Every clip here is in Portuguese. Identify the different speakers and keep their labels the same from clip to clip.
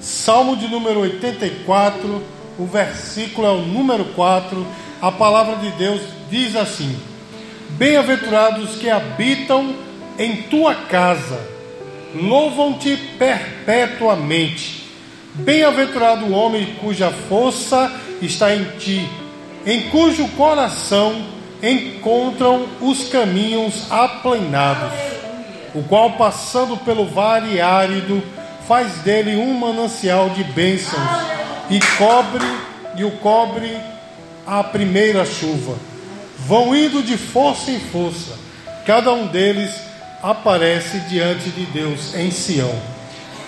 Speaker 1: Salmo de número 84, o versículo é o número 4. A palavra de Deus diz assim: Bem-aventurados que habitam em tua casa, louvam-te perpetuamente. Bem-aventurado o homem cuja força está em ti, em cujo coração encontram os caminhos aplainados, o qual, passando pelo vale árido, faz dele um manancial de bênçãos e cobre e o cobre a primeira chuva. Vão indo de força em força, cada um deles aparece diante de Deus em Sião.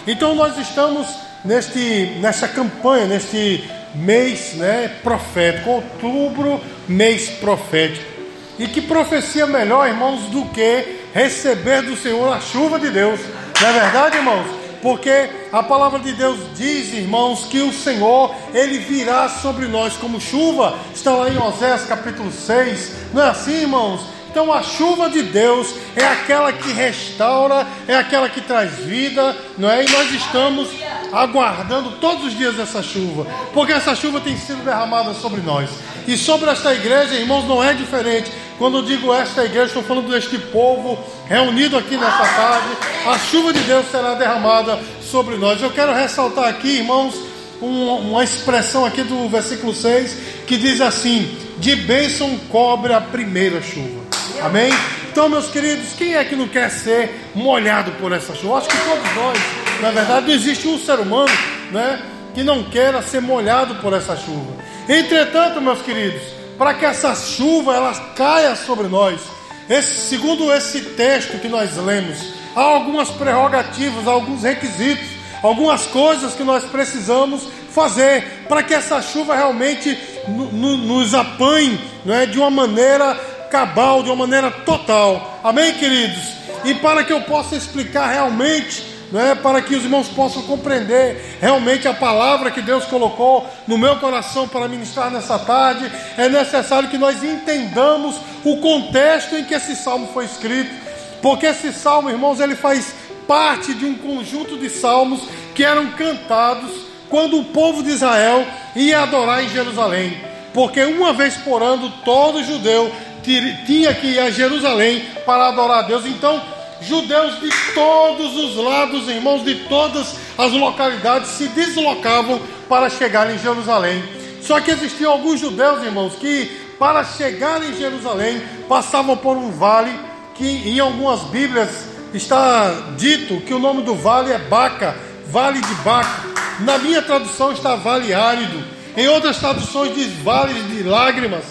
Speaker 1: Então nós estamos neste nessa campanha, neste mês, né, profético, outubro, mês profético. E que profecia melhor, irmãos, do que receber do Senhor a chuva de Deus. Não é verdade, irmãos? Porque a palavra de Deus diz, irmãos, que o Senhor, ele virá sobre nós como chuva. Está lá em Oséias capítulo 6. Não é assim, irmãos? Então a chuva de Deus é aquela que restaura, é aquela que traz vida, não é? E nós estamos aguardando todos os dias essa chuva, porque essa chuva tem sido derramada sobre nós. E sobre esta igreja, irmãos, não é diferente. Quando eu digo esta igreja, estou falando deste povo reunido aqui nessa tarde. A chuva de Deus será derramada sobre nós. Eu quero ressaltar aqui, irmãos, uma expressão aqui do versículo 6 que diz assim: De bênção cobre a primeira chuva. Amém? Então, meus queridos, quem é que não quer ser molhado por essa chuva? Acho que todos nós, na verdade, não existe um ser humano né, que não queira ser molhado por essa chuva. Entretanto, meus queridos, para que essa chuva ela caia sobre nós, esse, segundo esse texto que nós lemos, há algumas prerrogativas, alguns requisitos, algumas coisas que nós precisamos fazer para que essa chuva realmente nos apanhe não é, de uma maneira cabal, de uma maneira total. Amém, queridos? E para que eu possa explicar realmente, né, para que os irmãos possam compreender realmente a palavra que Deus colocou no meu coração para ministrar nessa tarde, é necessário que nós entendamos o contexto em que esse salmo foi escrito, porque esse salmo, irmãos, ele faz parte de um conjunto de salmos que eram cantados quando o povo de Israel ia adorar em Jerusalém. Porque uma vez por ano todo judeu tinha que ir a Jerusalém para adorar a Deus. Então, judeus de todos os lados, irmãos, de todas as localidades se deslocavam para chegar em Jerusalém. Só que existiam alguns judeus, irmãos, que para chegar em Jerusalém passavam por um vale que em algumas Bíblias está dito que o nome do vale é Baca, Vale de Baca. Na minha tradução está Vale Árido. Em outras traduções diz Vale de Lágrimas.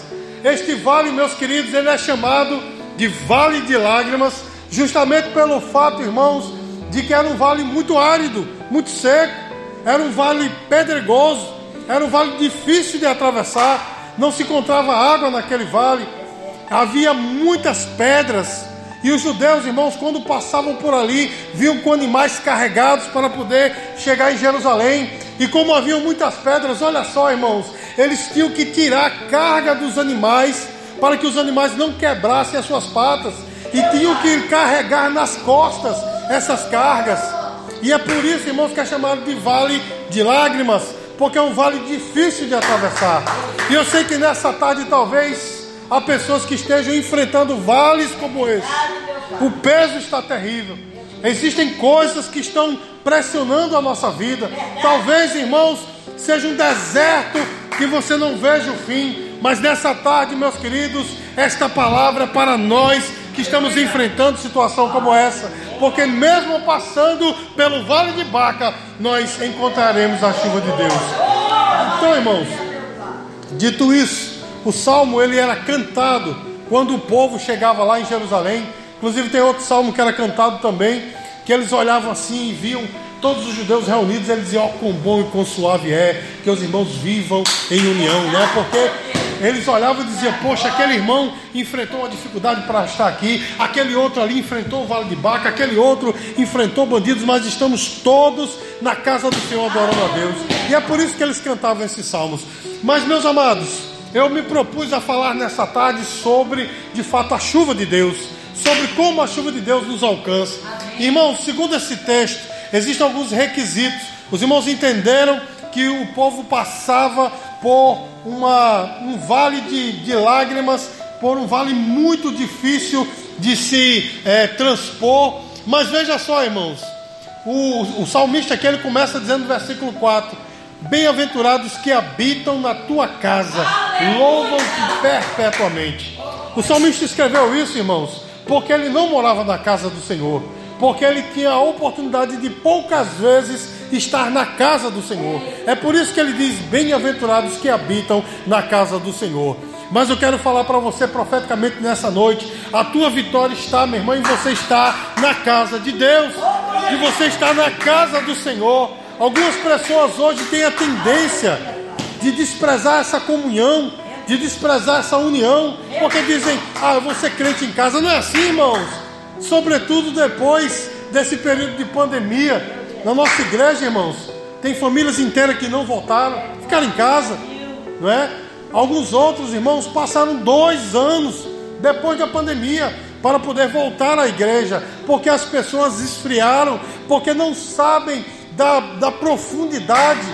Speaker 1: Este vale, meus queridos, ele é chamado de Vale de Lágrimas, justamente pelo fato, irmãos, de que era um vale muito árido, muito seco, era um vale pedregoso, era um vale difícil de atravessar, não se encontrava água naquele vale, havia muitas pedras. E os judeus, irmãos, quando passavam por ali, viam com animais carregados para poder chegar em Jerusalém. E como haviam muitas pedras, olha só, irmãos, eles tinham que tirar a carga dos animais para que os animais não quebrassem as suas patas e tinham que carregar nas costas essas cargas. E é por isso, irmãos, que é chamado de vale de lágrimas, porque é um vale difícil de atravessar. E eu sei que nessa tarde talvez há pessoas que estejam enfrentando vales como esse. O peso está terrível. Existem coisas que estão pressionando a nossa vida. Talvez, irmãos, seja um deserto que você não veja o fim. Mas nessa tarde, meus queridos, esta palavra é para nós que estamos enfrentando situação como essa, porque mesmo passando pelo vale de Baca, nós encontraremos a chuva de Deus. Então, irmãos, dito isso, o salmo ele era cantado quando o povo chegava lá em Jerusalém. Inclusive tem outro salmo que era cantado também, que eles olhavam assim e viam todos os judeus reunidos, eles diziam, ó, oh, quão bom e quão suave é que os irmãos vivam em união, né? Porque eles olhavam e diziam, poxa, aquele irmão enfrentou uma dificuldade para estar aqui, aquele outro ali enfrentou o vale de Baca, aquele outro enfrentou bandidos, mas estamos todos na casa do Senhor adorando a Deus. E é por isso que eles cantavam esses salmos. Mas, meus amados, eu me propus a falar nessa tarde sobre, de fato, a chuva de Deus, sobre como a chuva de Deus nos alcança. Irmãos, segundo esse texto, Existem alguns requisitos Os irmãos entenderam que o povo passava por uma, um vale de, de lágrimas, por um vale muito difícil de se é, transpor. Mas veja só, irmãos, o, o salmista aqui ele começa dizendo no versículo 4: Bem-aventurados que habitam na tua casa, louvam-te perpetuamente. O salmista escreveu isso, irmãos, porque ele não morava na casa do Senhor, porque ele tinha a oportunidade de poucas vezes estar na casa do Senhor. É por isso que ele diz: Bem-aventurados que habitam na casa do Senhor. Mas eu quero falar para você profeticamente nessa noite: a tua vitória está, meu irmão, e você está na casa de Deus, e você está na casa do Senhor. Algumas pessoas hoje têm a tendência de desprezar essa comunhão, de desprezar essa união, porque dizem: Ah, eu vou ser crente em casa. Não é assim, irmãos. Sobretudo depois desse período de pandemia, na nossa igreja, irmãos, tem famílias inteiras que não voltaram, ficaram em casa, não é? Alguns outros irmãos passaram dois anos depois da pandemia para poder voltar à igreja, porque as pessoas esfriaram, porque não sabem da, da profundidade,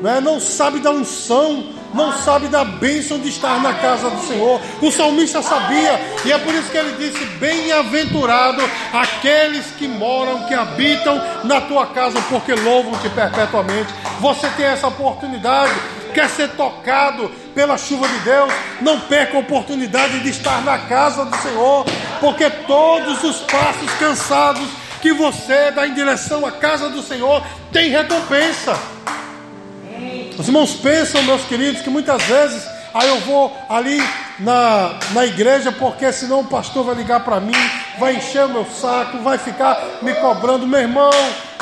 Speaker 1: não, é? não sabem da unção, não sabe da bênção de estar na casa do Senhor. O salmista sabia, e é por isso que ele disse: Bem-aventurado aqueles que moram, que habitam na tua casa, porque louvam-te perpetuamente. Você tem essa oportunidade, quer ser tocado pela chuva de Deus, não perca a oportunidade de estar na casa do Senhor, porque todos os passos cansados que você dá em direção à casa do Senhor tem recompensa. Os irmãos pensam, meus queridos, que muitas vezes aí eu vou ali na, na igreja porque senão o pastor vai ligar para mim, vai encher o meu saco, vai ficar me cobrando. Meu irmão,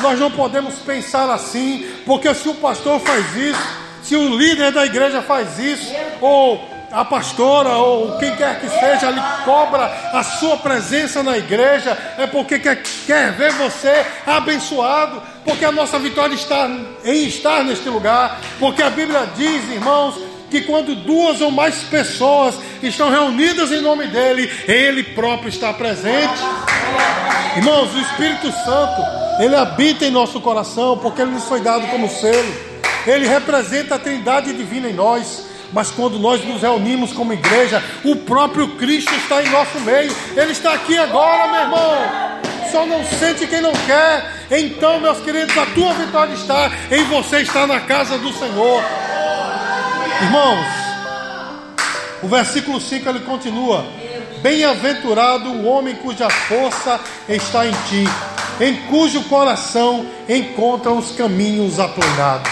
Speaker 1: nós não podemos pensar assim, porque se o pastor faz isso, se o líder da igreja faz isso, ou a pastora ou quem quer que seja lhe cobra a sua presença na igreja, é porque quer, quer ver você abençoado, porque a nossa vitória está em estar neste lugar, porque a Bíblia diz, irmãos, que quando duas ou mais pessoas estão reunidas em nome dele, ele próprio está presente. Irmãos, o Espírito Santo, ele habita em nosso coração, porque ele nos foi dado como selo. Ele representa a Trindade divina em nós. Mas quando nós nos reunimos como igreja, o próprio Cristo está em nosso meio. Ele está aqui agora, meu irmão. Só não sente quem não quer. Então, meus queridos, a tua vitória está em você estar na casa do Senhor. Irmãos, o versículo 5 ele continua: Bem-aventurado o homem cuja força está em ti, em cujo coração encontra os caminhos aplanados.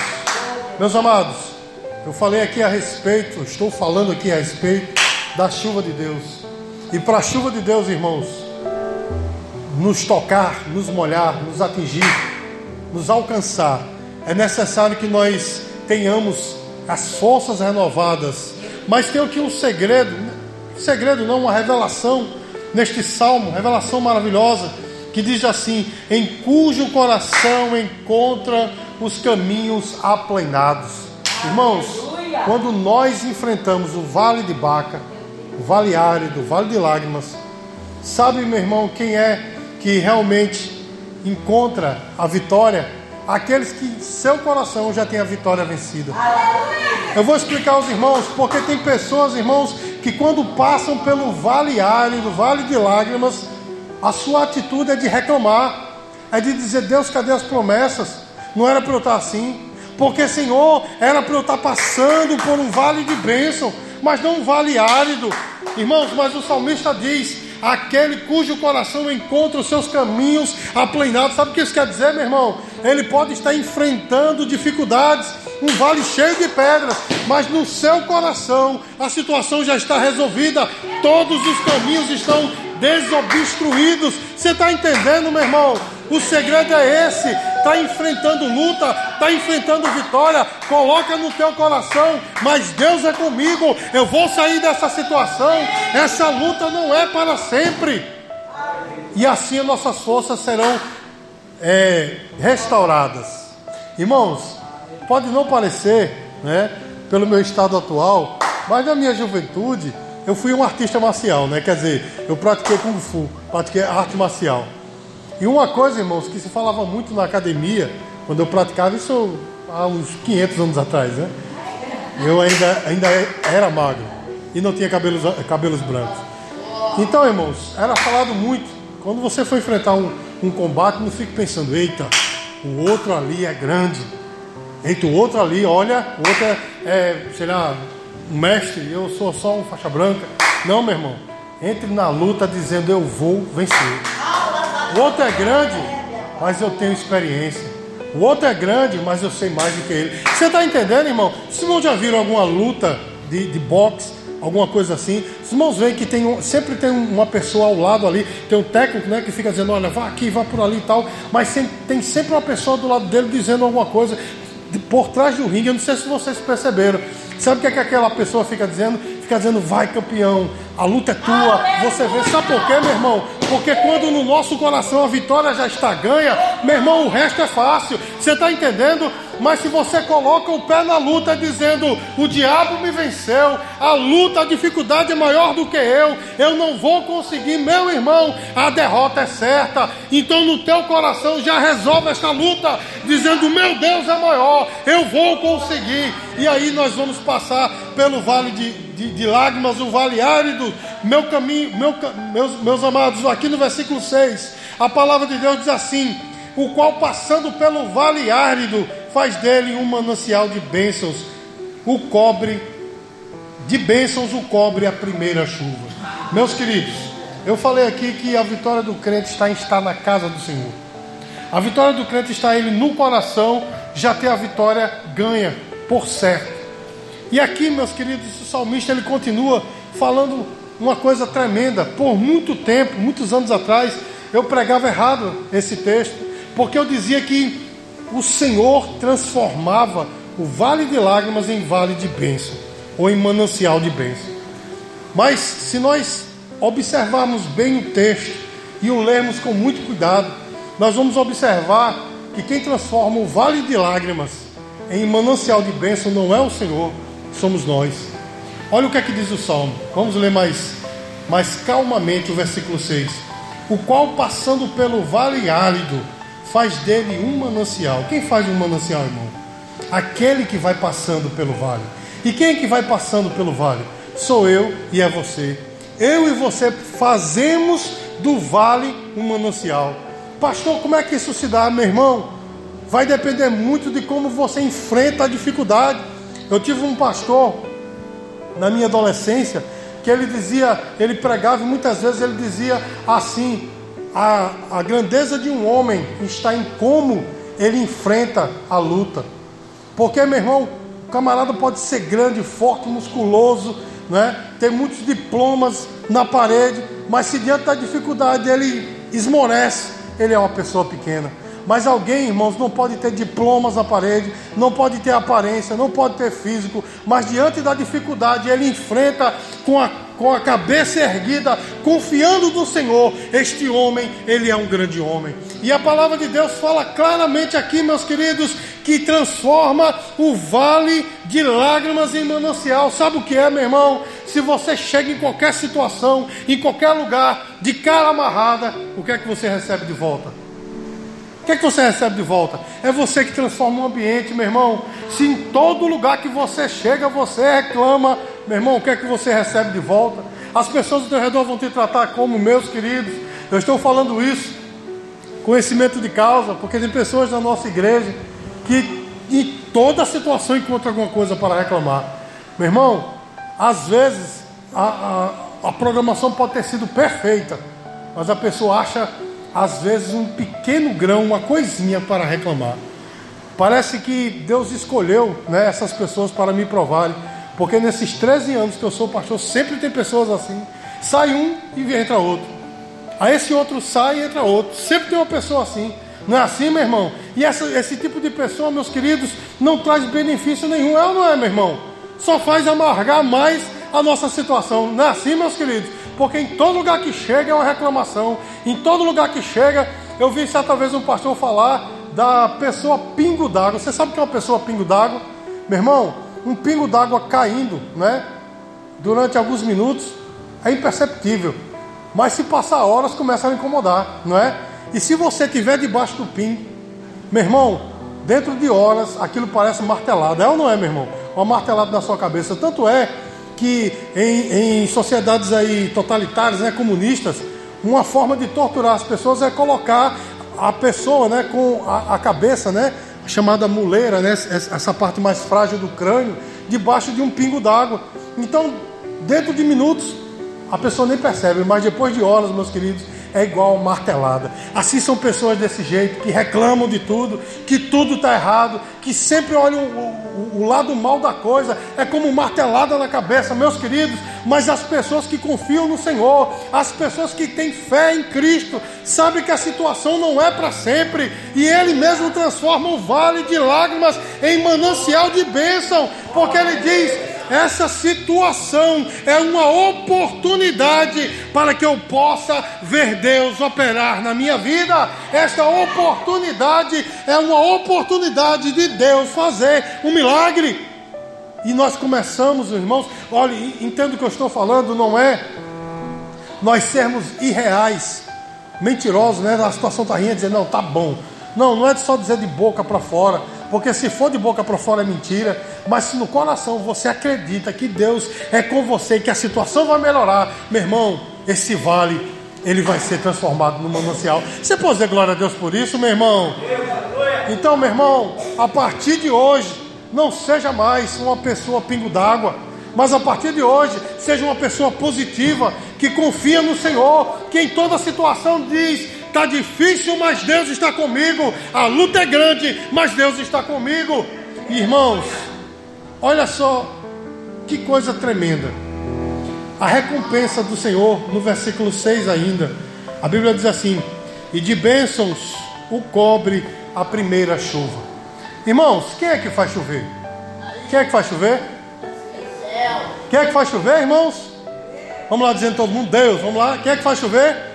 Speaker 1: Meus amados, eu falei aqui a respeito, estou falando aqui a respeito da chuva de Deus. E para a chuva de Deus, irmãos, nos tocar, nos molhar, nos atingir, nos alcançar, é necessário que nós tenhamos as forças renovadas. Mas tem aqui um segredo, segredo não, uma revelação neste salmo, revelação maravilhosa, que diz assim: em cujo coração encontra os caminhos aplainados. Irmãos, quando nós enfrentamos o vale de Baca, o vale árido, o vale de lágrimas, sabe, meu irmão, quem é que realmente encontra a vitória? Aqueles que seu coração já tem a vitória vencida. Eu vou explicar aos irmãos, porque tem pessoas, irmãos, que quando passam pelo vale árido, vale de lágrimas, a sua atitude é de reclamar, é de dizer: Deus, cadê as promessas? Não era para eu estar assim. Porque, Senhor, era para eu estar passando por um vale de bênção, mas não um vale árido. Irmãos, mas o salmista diz: aquele cujo coração encontra os seus caminhos aplanados. Sabe o que isso quer dizer, meu irmão? Ele pode estar enfrentando dificuldades, um vale cheio de pedras, mas no seu coração a situação já está resolvida, todos os caminhos estão desobstruídos. Você está entendendo, meu irmão? O segredo é esse: está enfrentando luta, está enfrentando vitória. Coloca no teu coração, mas Deus é comigo. Eu vou sair dessa situação. Essa luta não é para sempre. E assim as nossas forças serão é, restauradas. Irmãos, pode não parecer, né, pelo meu estado atual, mas na minha juventude eu fui um artista marcial, né? Quer dizer, eu pratiquei kung fu, pratiquei arte marcial. E uma coisa, irmãos, que se falava muito na academia, Quando eu praticava isso há uns 500 anos atrás, né? Eu ainda, ainda era magro e não tinha cabelos, cabelos brancos. Então, irmãos, era falado muito. Quando você for enfrentar um, um combate, não fique pensando, eita, o outro ali é grande. Eita, o outro ali, olha, o outro é, é sei lá, um mestre, eu sou só um faixa branca. Não, meu irmão. Entre na luta dizendo eu vou vencer. O outro é grande, mas eu tenho experiência. O outro é grande, mas eu sei mais do que ele. Você está entendendo, irmão? Os irmãos já viram alguma luta de, de boxe, alguma coisa assim? Os irmãos veem que tem um, sempre tem uma pessoa ao lado ali, tem um técnico né, que fica dizendo, olha, vá aqui, vá por ali e tal, mas tem, sempre uma pessoa do lado dele dizendo alguma coisa por trás do ringue. Eu não sei se vocês perceberam. Sabe o que, é que aquela pessoa fica dizendo? Fica dizendo, vai campeão, a luta é tua. Você vê, sabe por quê, meu irmão? Porque quando no nosso coração a vitória já está ganha, meu irmão, o resto é fácil. Você está entendendo? Mas se você coloca o pé na luta dizendo: o diabo me venceu, a luta, a dificuldade é maior do que eu, eu não vou conseguir, meu irmão, a derrota é certa. Então no teu coração já resolve esta luta, dizendo: meu Deus é maior, eu vou conseguir. E aí nós vamos passar pelo vale de, de, de lágrimas, o vale árido. Meu caminho, meu, meus, meus amados, aqui no versículo 6, a palavra de Deus diz assim: o qual passando pelo vale árido faz dele um manancial de bênçãos, o cobre, de bênçãos o cobre a primeira chuva. Meus queridos, eu falei aqui que a vitória do crente está em estar na casa do Senhor. A vitória do crente está ele no coração, já ter a vitória ganha, por certo. E aqui, meus queridos, o salmista ele continua falando uma coisa tremenda. Por muito tempo, muitos anos atrás, eu pregava errado esse texto, porque eu dizia que o Senhor transformava o vale de lágrimas em vale de bênção, ou em manancial de bênção. Mas se nós observarmos bem o texto e o lermos com muito cuidado, nós vamos observar que quem transforma o vale de lágrimas em manancial de bênção não é o Senhor, somos nós. Olha o que é que diz o Salmo. Vamos ler mais, mais calmamente o versículo 6. O qual passando pelo vale árido faz dele um manancial. Quem faz um manancial, irmão? Aquele que vai passando pelo vale. E quem é que vai passando pelo vale? Sou eu e é você. Eu e você fazemos do vale um manancial. Pastor, como é que isso se dá, meu irmão? Vai depender muito de como você enfrenta a dificuldade. Eu tive um pastor na minha adolescência que ele dizia, ele pregava e muitas vezes ele dizia assim: a, a grandeza de um homem está em como ele enfrenta a luta. Porque, meu irmão, o camarada pode ser grande, forte, musculoso, né? ter muitos diplomas na parede, mas se diante da dificuldade ele esmorece, ele é uma pessoa pequena. Mas alguém, irmãos, não pode ter diplomas na parede, não pode ter aparência, não pode ter físico, mas diante da dificuldade ele enfrenta com a, com a cabeça erguida, confiando no Senhor. Este homem, ele é um grande homem. E a palavra de Deus fala claramente aqui, meus queridos, que transforma o vale de lágrimas em manancial. Sabe o que é, meu irmão? Se você chega em qualquer situação, em qualquer lugar, de cara amarrada, o que é que você recebe de volta? Que, é que você recebe de volta? É você que transforma o ambiente, meu irmão. Se em todo lugar que você chega, você reclama, meu irmão, o que é que você recebe de volta? As pessoas ao teu redor vão te tratar como meus queridos. Eu estou falando isso, conhecimento de causa, porque tem pessoas na nossa igreja que em toda situação encontram alguma coisa para reclamar. Meu irmão, às vezes a, a, a programação pode ter sido perfeita, mas a pessoa acha às vezes um pequeno grão, uma coisinha para reclamar. Parece que Deus escolheu né, essas pessoas para me provarem, porque nesses 13 anos que eu sou pastor, sempre tem pessoas assim. Sai um e entra outro. Aí esse outro sai e entra outro. Sempre tem uma pessoa assim. Não é assim, meu irmão? E essa, esse tipo de pessoa, meus queridos, não traz benefício nenhum, é ou não é, meu irmão? Só faz amargar mais a nossa situação. Não é assim, meus queridos? Porque em todo lugar que chega é uma reclamação, em todo lugar que chega, eu vi certa vez um pastor falar da pessoa pingo d'água. Você sabe o que é uma pessoa pingo d'água? Meu irmão, um pingo d'água caindo, né? Durante alguns minutos é imperceptível, mas se passar horas começa a incomodar, não é? E se você estiver debaixo do pingo, meu irmão, dentro de horas aquilo parece martelado. É ou não é, meu irmão? Uma martelada na sua cabeça. Tanto é que em, em sociedades aí totalitárias, né, comunistas, uma forma de torturar as pessoas é colocar a pessoa, né, com a, a cabeça, né, chamada muleira, né, essa parte mais frágil do crânio, debaixo de um pingo d'água. Então, dentro de minutos, a pessoa nem percebe, mas depois de horas, meus queridos, é igual martelada. Assim são pessoas desse jeito, que reclamam de tudo, que tudo está errado, que sempre olham o, o, o, lado mal da coisa, é como martelada na cabeça, meus queridos. Mas as pessoas que confiam no Senhor, as pessoas que têm fé em Cristo, sabem que a situação não é para sempre, e Ele mesmo transforma o vale de lágrimas em manancial de bênção, porque Ele diz essa situação é uma oportunidade para que eu possa ver Deus operar na minha vida. Esta oportunidade é uma oportunidade de Deus fazer um milagre. E nós começamos, irmãos, olhe, entendo o que eu estou falando, não é nós sermos irreais, mentirosos, né? A situação está rindo, dizer, não, tá bom. Não, não é só dizer de boca para fora, porque se for de boca para fora é mentira, mas se no coração você acredita que Deus é com você e que a situação vai melhorar, meu irmão, esse vale ele vai ser transformado no manancial. Você pode dizer glória a Deus por isso, meu irmão? Então, meu irmão, a partir de hoje, não seja mais uma pessoa pingo d'água, mas a partir de hoje, seja uma pessoa positiva, que confia no Senhor, que em toda situação diz: Está difícil, mas Deus está comigo. A luta é grande, mas Deus está comigo. Irmãos, olha só que coisa tremenda. A recompensa do Senhor, no versículo 6 ainda, a Bíblia diz assim: E de bênçãos o cobre a primeira chuva. Irmãos, quem é que faz chover? Quem é que faz chover? Quem é que faz chover, irmãos? Vamos lá dizendo todo mundo, Deus, vamos lá. Quem é que faz chover?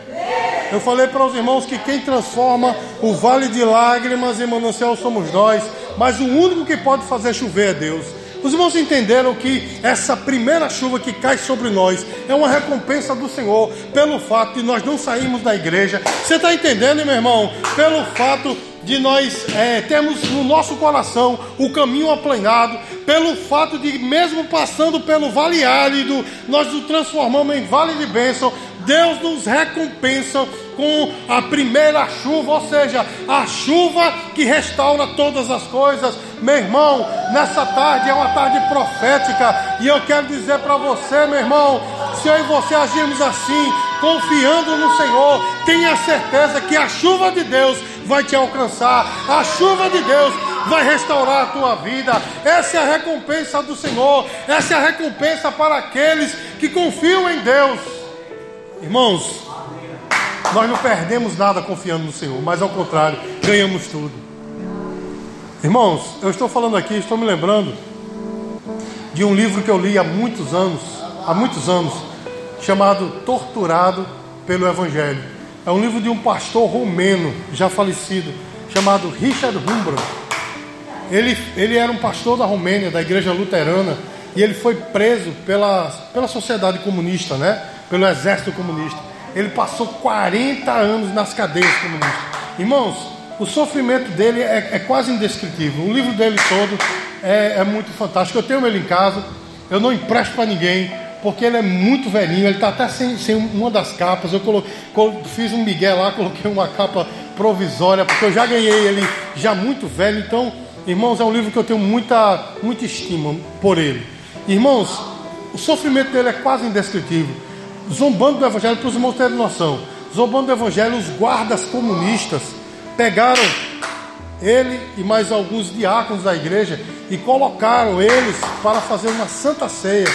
Speaker 1: Eu falei para os irmãos que quem transforma o vale de lágrimas em manancial somos nós, mas o único que pode fazer chover é Deus. Os irmãos entenderam que essa primeira chuva que cai sobre nós é uma recompensa do Senhor pelo fato de nós não sairmos da igreja. Você está entendendo, meu irmão? Pelo fato de nós é, termos no nosso coração o caminho aplanado, pelo fato de, mesmo passando pelo vale árido, nós o transformamos em vale de bênção, Deus nos recompensa com a primeira chuva, ou seja, a chuva que restaura todas as coisas. Meu irmão, nessa tarde é uma tarde profética, e eu quero dizer para você, meu irmão, se eu e você agirmos assim, confiando no Senhor, tenha certeza que a chuva de Deus vai te alcançar, a chuva de Deus vai restaurar a tua vida. Essa é a recompensa do Senhor, essa é a recompensa para aqueles que confiam em Deus. Irmãos, nós não perdemos nada confiando no Senhor, mas ao contrário, ganhamos tudo. Irmãos, eu estou falando aqui, estou me lembrando de um livro que eu li há muitos anos, há muitos anos, chamado Torturado pelo Evangelho. É um livro de um pastor romeno, já falecido, chamado Richard Humbro. Ele, ele era um pastor da Romênia, da igreja luterana, e ele foi preso pela, pela sociedade comunista, né? Pelo exército comunista. Ele passou 40 anos nas cadeias comunistas. Irmãos, o sofrimento dele é, é quase indescritível. O livro dele todo é, é, muito fantástico. Eu tenho ele em casa, eu não empresto para ninguém, porque ele é muito velhinho, ele está até sem, sem, uma das capas. Eu coloquei, fiz um migué lá, coloquei uma capa provisória, porque eu já ganhei ele já muito velho. Então, irmãos, é um livro que eu tenho muita, muita estima por ele. Irmãos, o sofrimento dele é quase indescritível zombando do Evangelho, para os irmãos terem noção, zombando do Evangelho, os guardas comunistas pegaram ele e mais alguns diáconos da igreja e colocaram eles para fazer uma santa ceia.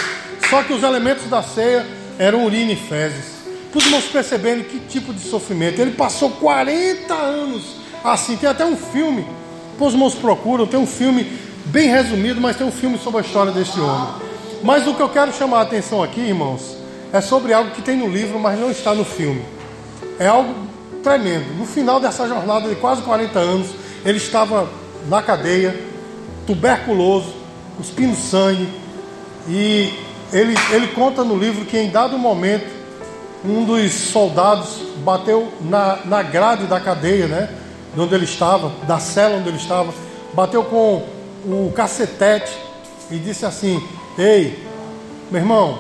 Speaker 1: Só que os elementos da ceia eram urina e fezes. Para os irmãos percebendo que tipo de sofrimento. Ele passou 40 anos assim. Tem até um filme, os irmãos procuram, tem um filme bem resumido, mas tem um filme sobre a história desse homem. Mas o que eu quero chamar a atenção aqui, irmãos, é sobre algo que tem no livro, mas não está no filme. É algo tremendo. No final dessa jornada de quase 40 anos, ele estava na cadeia, tuberculoso, cuspindo sangue, e ele, ele conta no livro que em dado momento, um dos soldados bateu na, na grade da cadeia, né? De onde ele estava, da cela onde ele estava, bateu com o cacetete e disse assim: Ei, meu irmão,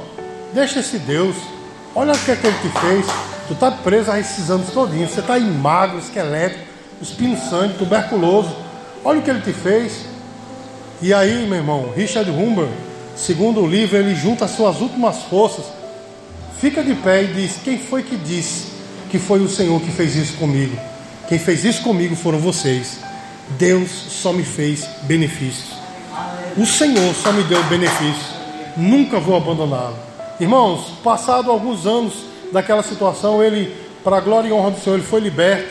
Speaker 1: deixa esse Deus, olha o que, é que ele te fez. Tu está preso a esses anos todinhos, você está magro, esquelético, espinho sangue, tuberculoso. Olha o que ele te fez. E aí, meu irmão, Richard Humber, segundo o livro, ele junta as suas últimas forças, fica de pé e diz: Quem foi que disse que foi o Senhor que fez isso comigo? Quem fez isso comigo foram vocês. Deus só me fez benefícios. O Senhor só me deu benefícios. Nunca vou abandoná-lo. Irmãos, passado alguns anos daquela situação, ele, para a glória e honra do Senhor, ele foi liberto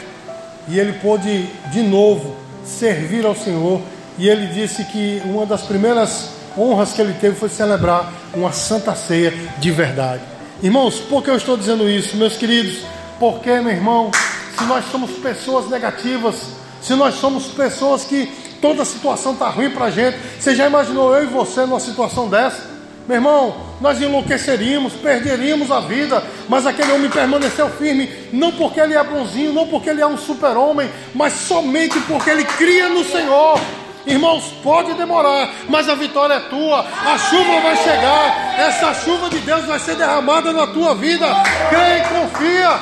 Speaker 1: e ele pôde de novo servir ao Senhor e ele disse que uma das primeiras honras que ele teve foi celebrar uma santa ceia de verdade. Irmãos, por que eu estou dizendo isso, meus queridos? Porque, meu irmão, se nós somos pessoas negativas, se nós somos pessoas que toda situação está ruim para a gente, você já imaginou eu e você numa situação dessa? Meu irmão, nós enlouqueceríamos, perderíamos a vida, mas aquele homem permaneceu firme, não porque ele é bonzinho, não porque ele é um super-homem, mas somente porque ele cria no Senhor. Irmãos, pode demorar, mas a vitória é tua. A chuva vai chegar. Essa chuva de Deus vai ser derramada na tua vida. Crê e confia.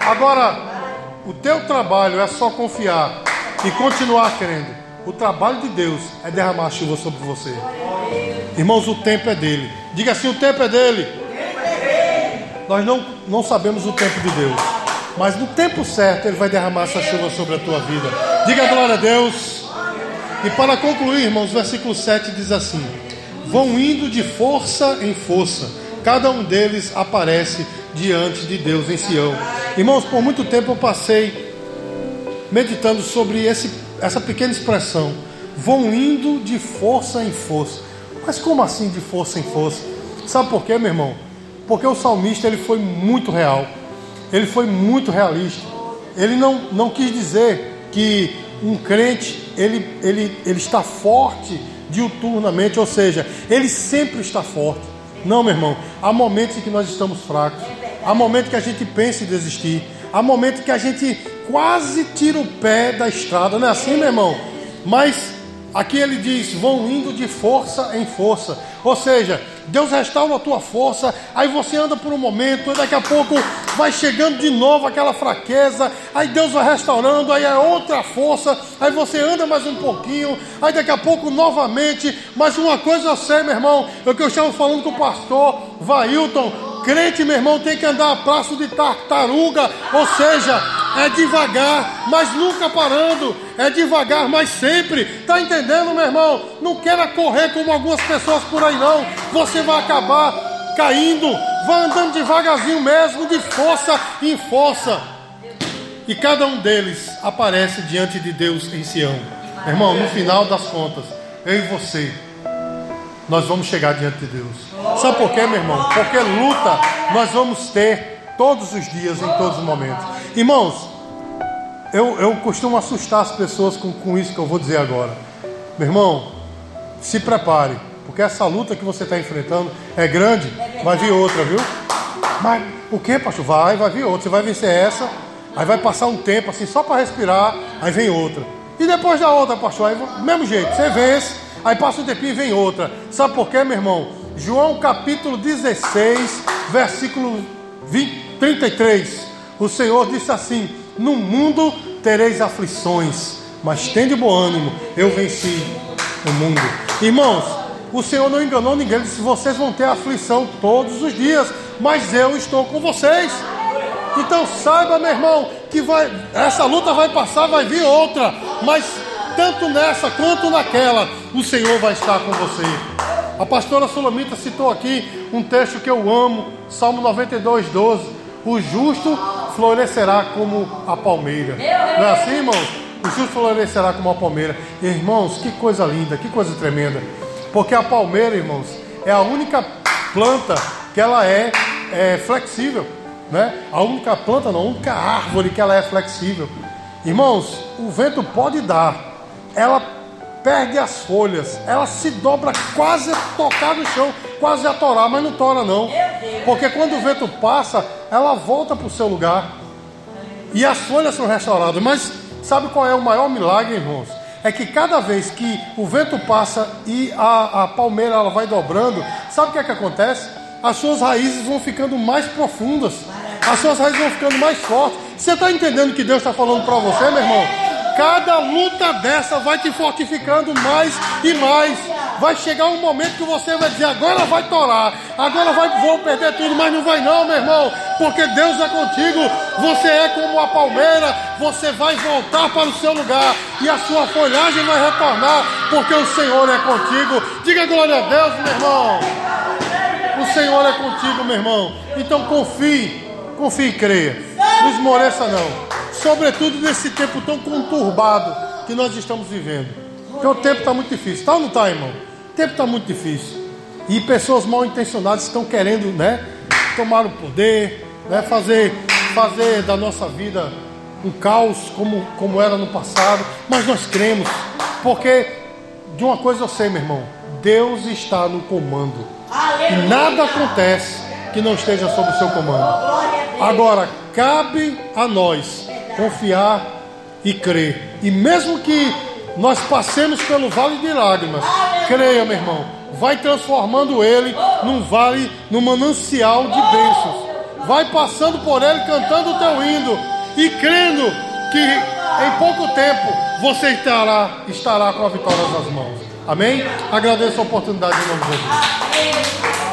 Speaker 1: Agora, o teu trabalho é só confiar e continuar crendo. O trabalho de Deus é derramar chuva sobre você. Irmãos, o tempo é dele. Diga assim: o tempo é dele. Nós não, não sabemos o tempo de Deus, mas no tempo certo Ele vai derramar essa chuva sobre a tua vida. Diga glória a Deus. E para concluir, irmãos, versículo 7 diz assim: Vão indo de força em força, cada um deles aparece diante de Deus em Sião. Irmãos, por muito tempo eu passei meditando sobre esse, essa pequena expressão: vão indo de força em força. Mas como assim de força em força? Sabe por quê, meu irmão? Porque o salmista ele foi muito real, ele foi muito realista. Ele não, não quis dizer que um crente ele, ele, ele está forte diuturnamente, ou seja, ele sempre está forte. Não, meu irmão, há momentos em que nós estamos fracos, há momentos que a gente pensa em desistir, há momentos que a gente quase tira o pé da estrada, não é assim, meu irmão? Mas aqui ele diz: vão indo de força em força, ou seja, Deus restaura a tua força, aí você anda por um momento, daqui a pouco vai chegando de novo aquela fraqueza, aí Deus vai restaurando, aí é outra força, aí você anda mais um pouquinho, aí daqui a pouco novamente, mas uma coisa eu sei, meu irmão, é o que eu estava falando com o pastor Vailton, crente, meu irmão, tem que andar a passo de tartaruga, ou seja, é devagar, mas nunca parando, é devagar, mas sempre. Tá entendendo, meu irmão? Não queira correr como algumas pessoas por aí, não. Você vai acabar caindo. Vai andando devagarzinho mesmo, de força em força. E cada um deles aparece diante de Deus em Sião. Meu irmão, no final das contas, eu e você nós vamos chegar diante de Deus. Sabe por quê, meu irmão? Porque luta nós vamos ter todos os dias, em todos os momentos. Irmãos, eu, eu costumo assustar as pessoas com, com isso que eu vou dizer agora. Meu irmão, se prepare, porque essa luta que você está enfrentando é grande, vai vir outra, viu? Mas o que, pastor? Vai, vai vir outra. Você vai vencer essa, aí vai passar um tempo assim só para respirar, aí vem outra. E depois da outra, pastor, aí, mesmo jeito, você vence Aí passa um tempinho e vem outra. Sabe por quê, meu irmão? João capítulo 16, versículo 20, 33. O Senhor disse assim: No mundo tereis aflições, mas tende bom ânimo, eu venci o mundo. Irmãos, o Senhor não enganou ninguém, ele disse: Vocês vão ter aflição todos os dias, mas eu estou com vocês. Então saiba, meu irmão, que vai, essa luta vai passar, vai vir outra, mas tanto nessa quanto naquela, o Senhor vai estar com você. A pastora Sulamita citou aqui um texto que eu amo, Salmo 92, 12. O justo florescerá como a palmeira. Não é assim, irmãos? O justo florescerá como a palmeira. Irmãos, que coisa linda, que coisa tremenda. Porque a palmeira, irmãos, é a única planta que ela é, é flexível. Né? A única planta, não, a única árvore que ela é flexível. Irmãos, o vento pode dar, ela perde as folhas, ela se dobra quase a tocar no chão, quase a torar, mas não tora não. Porque quando o vento passa, ela volta para o seu lugar. E as folhas são restauradas. Mas sabe qual é o maior milagre, irmãos? é que cada vez que o vento passa e a, a palmeira ela vai dobrando, sabe o que é que acontece? As suas raízes vão ficando mais profundas, as suas raízes vão ficando mais fortes. Você está entendendo o que Deus está falando para você, meu irmão? Cada luta dessa vai te fortificando mais e mais. Vai chegar um momento que você vai dizer: agora vai torar, agora vai, vou perder tudo, mas não vai, não, meu irmão, porque Deus é contigo. Você é como a palmeira, você vai voltar para o seu lugar e a sua folhagem vai retornar, porque o Senhor é contigo. Diga glória a Deus, meu irmão. O Senhor é contigo, meu irmão. Então confie, confie e creia. Não esmoreça, não sobretudo nesse tempo tão conturbado que nós estamos vivendo. Porque o tempo está muito difícil, tá ou não está, irmão? O tempo está muito difícil. E pessoas mal intencionadas estão querendo, né, tomar o poder, né, fazer, fazer da nossa vida um caos como, como era no passado. Mas nós cremos, porque de uma coisa eu sei, meu irmão: Deus está no comando. E nada acontece que não esteja sob o seu comando. Agora, cabe a nós confiar e crer. E mesmo que nós passemos pelo vale de lágrimas, creia, meu irmão, vai transformando ele num vale, num manancial de bênçãos. Vai passando por ele cantando o teu hino e crendo que em pouco tempo você estará, estará com a vitória nas mãos. Amém? Agradeço a oportunidade em nome de Jesus.